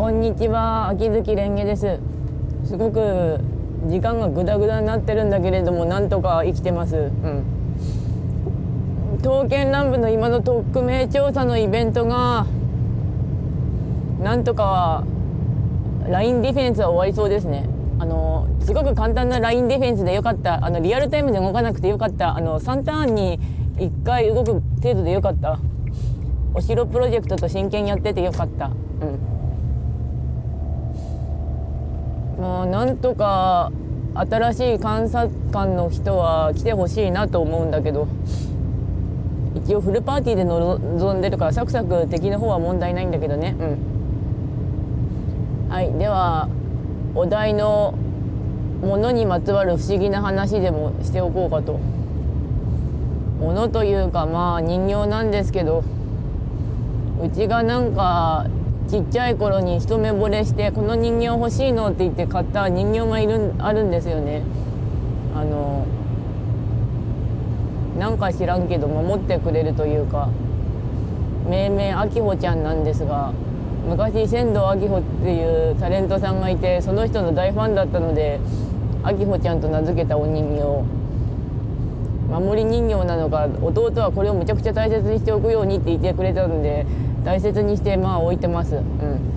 こんにちは。秋月蓮華です。すごく時間がグダグダになってるんだけれどもなんとか生きてます。うん。刀剣乱舞の今の匿名調査のイベントがなんとかラインディフェンスは終わりそうですね。あのすごく簡単なラインディフェンスでよかった。あのリアルタイムで動かなくてよかった。あの3ターンに1回動く程度でよかった。お城プロジェクトと真剣にやっててよかった。うんもうなんとか新しい監察官の人は来てほしいなと思うんだけど一応フルパーティーで臨んでるからサクサク敵の方は問題ないんだけどね。うん。はいではお題のものにまつわる不思議な話でもしておこうかと。ものというかまあ人形なんですけどうちがなんかちっちゃい頃に一目惚れしてこの人形欲しいのって言って買った人形がいるあるんですよね。あのなんか知らんけど守ってくれるというか。命名あきほちゃんなんですが昔仙道あきほっていうタレントさんがいてその人の大ファンだったのであきほちゃんと名付けたお人形守り人形なのか弟はこれをむちゃくちゃ大切にしておくようにって言ってくれたので大切にしてまあ置いてます。うん。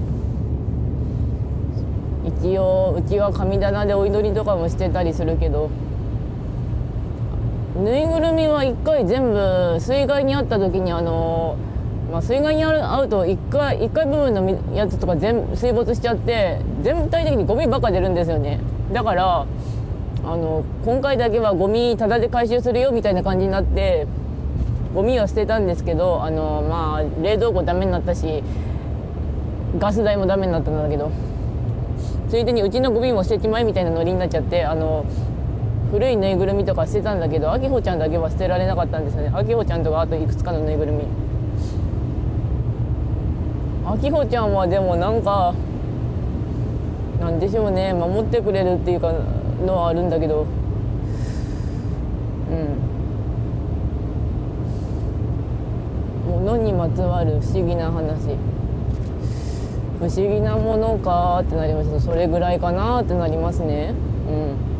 一応うちは神棚でお祈りとかもしてたりするけどぬいぐるみは一回全部水害にあった時にあのまあ、水害に遭うと1回1回部分のやつとか全水没しちゃって全体的にゴミばっか出るんですよね。だからあの今回だけはゴミタダで回収するよみたいな感じになってゴミは捨てたんですけどあのまあ冷蔵庫ダメになったしガス代もダメになったんだけどついでにうちのゴミも捨てちまえみたいなノリになっちゃってあの古いぬいぐるみとか捨てたんだけどあきほちゃんだけは捨てられなかったんですよね。あきほちゃんとかあといくつかのぬいぐるみ。あきほちゃんはでもなんかなんでしょうね。守ってくれるっていうかのはあるんだけど。うん。物にまつわる不思議な話。不思議なものかってなります。それぐらいかなってなりますね。うん。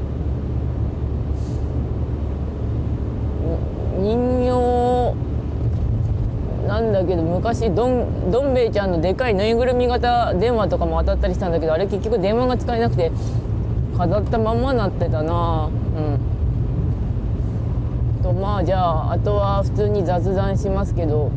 人形なんだけど昔どんどん兵衛ちゃんのでかいぬいぐるみ型電話とかも当たったりしたんだけどあれ結局電話が使えなくて飾ったまんまなってたなうん。とまあじゃああとは普通に雑談しますけど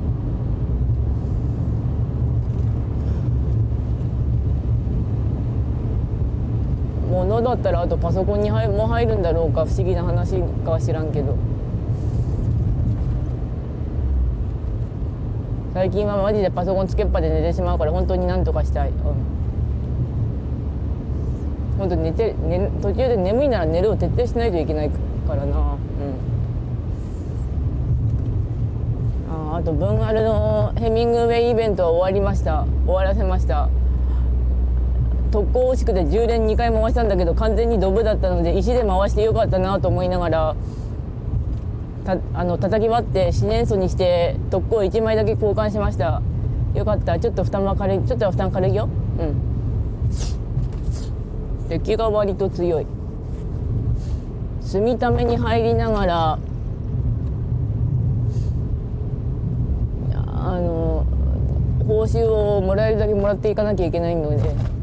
ものだったらあとパソコンにも入るんだろうか不思議な話かは知らんけど。最近はマジでパソコンつけっぱで寝てしまうから本当になんとかしたい、うん、本当寝て、ね、途中で眠いなら寝るを徹底しないといけないからな。うん。ああと文アルのヘミングウェイイベントは終わりました。終わらせました。特攻惜しくて10連2回回したんだけど完全にドブだったので石で回してよかったなと思いながらたあの叩き割って四年素にして特攻1枚だけ交換しました。よかった。ちょっと負担は軽いちょっとは負担軽いよ。うん。敵が割と強い。住みために入りながらあの報酬をもらえるだけもらっていかなきゃいけないので。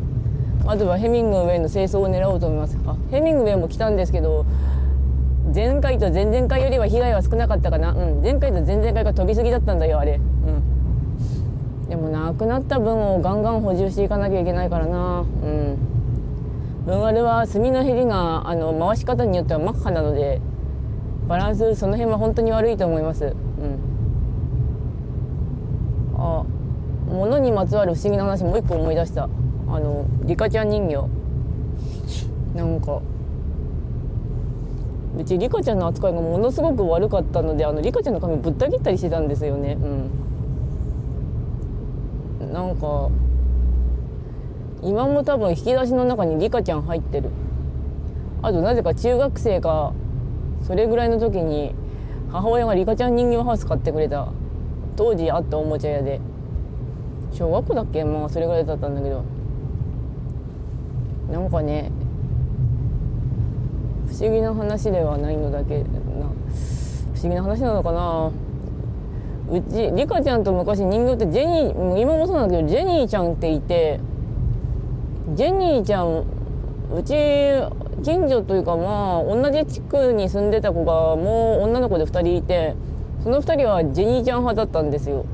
まずはヘミングウェイの清掃を狙おうと思います。あヘミングウェイも来たんですけど前回と前々回よりは被害は少なかったかな。うん。前回と前々回が飛びすぎだったんだよあれ。うん。でもなくなった分をガンガン補充していかなきゃいけないからな。うん。分割は炭の減りがあの回し方によってはマッハなのでバランスその辺は本当に悪いと思います。うん。あ物にまつわる不思議な話もう一個思い出した。あのリカちゃん人形。なんかうちリカちゃんの扱いがものすごく悪かったのであのリカちゃんの髪ぶった切ったりしてたんですよね。うん。なんか今も多分引き出しの中にリカちゃん入ってる。あとなぜか中学生がそれぐらいの時に母親がリカちゃん人形ハウス買ってくれた。当時あったおもちゃ屋で。小学校だっけ？まあそれぐらいだったんだけど。なんかね不思議な話ではないのだけな。不思議な話なのかな？うちリカちゃんと昔人形ってジェニー今もそうなんだけどジェニーちゃんっていてジェニーちゃんうち近所というかまあ同じ地区に住んでた子がもう女の子で2人いてその2人はジェニーちゃん派だったんですよ。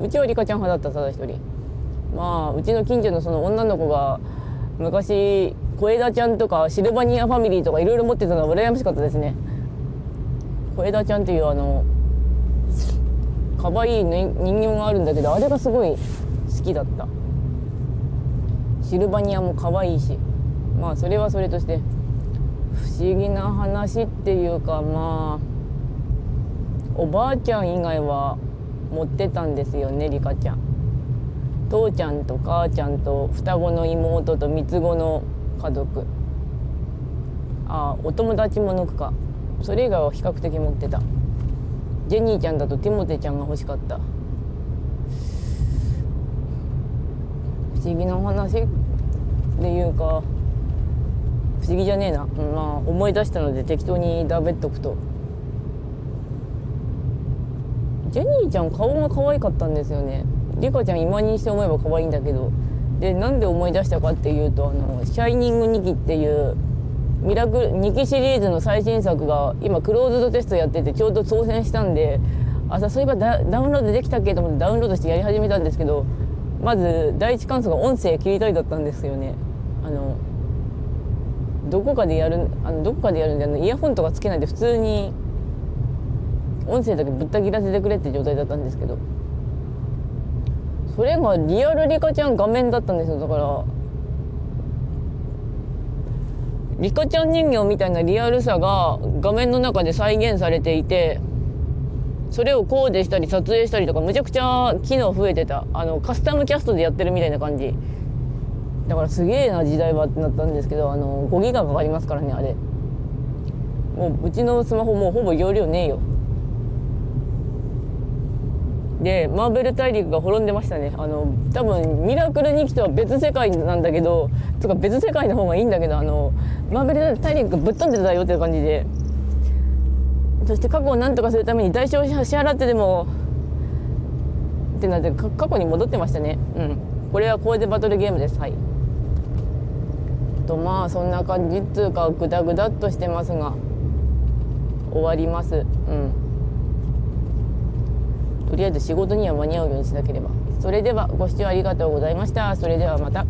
うちはリカちゃん派だったただ一人。まあうちの近所のその女の子が昔小枝ちゃんとかシルバニアファミリーとかいろいろ持ってたのは羨ましかったですね。小枝ちゃんっていうあの可愛い人形があるんだけどあれがすごい好きだった。シルバニアも可愛いし。まあそれはそれとして不思議な話っていうかまあおばあちゃん以外は持ってたんですよねリカちゃん。父ちゃんと母ちゃんと双子の妹と三つ子の家族。あお友達も抜くか。それ以外は比較的持ってた。ジェニーちゃんだとティモテちゃんが欲しかった。不思議な話っていうか不思議じゃねえな。まあ思い出したので適当にだべっとくと。ジェニーちゃん顔が可愛かったんですよね。リカちゃん今にして思えば可愛いんだけどでなんで思い出したかっていうとあの「シャイニング2期」っていうミラクル2期シリーズの最新作が今クローズドテストやっててちょうど当選したんで朝そういえばダウンロードできたっけと思ってダウンロードしてやり始めたんですけどまず第一関数が音声切りたいだったんですよね。あのどこかでやるあのどこかでやるんであのイヤホンとかつけないで普通に音声だけぶった切らせてくれって状態だったんですけどそれがリアルリカちゃん画面だったんですよだから。リカちゃん人形みたいなリアルさが画面の中で再現されていてそれをコーデしたり撮影したりとかむちゃくちゃ機能増えてた。あのカスタムキャストでやってるみたいな感じ。だからすげえな時代はってなったんですけどあの5ギガかかりますからねあれ。もううちのスマホもうほぼ容量ねえよ。でマーベル大陸が滅んでましたね。あの多分ミラクル2期とは別世界なんだけどとか別世界の方がいいんだけどあのマーベル大陸がぶっ飛んでたよっていう感じで。そして過去を何とかするために代償を支払ってでもってなって過去に戻ってましたね。うん。これはこれでバトルゲームです。はい。とまあそんな感じっつうかグダグダっとしてますが終わります。うん。とりあえず仕事には間に合うようにしなければ。それではご視聴ありがとうございました。それではまた。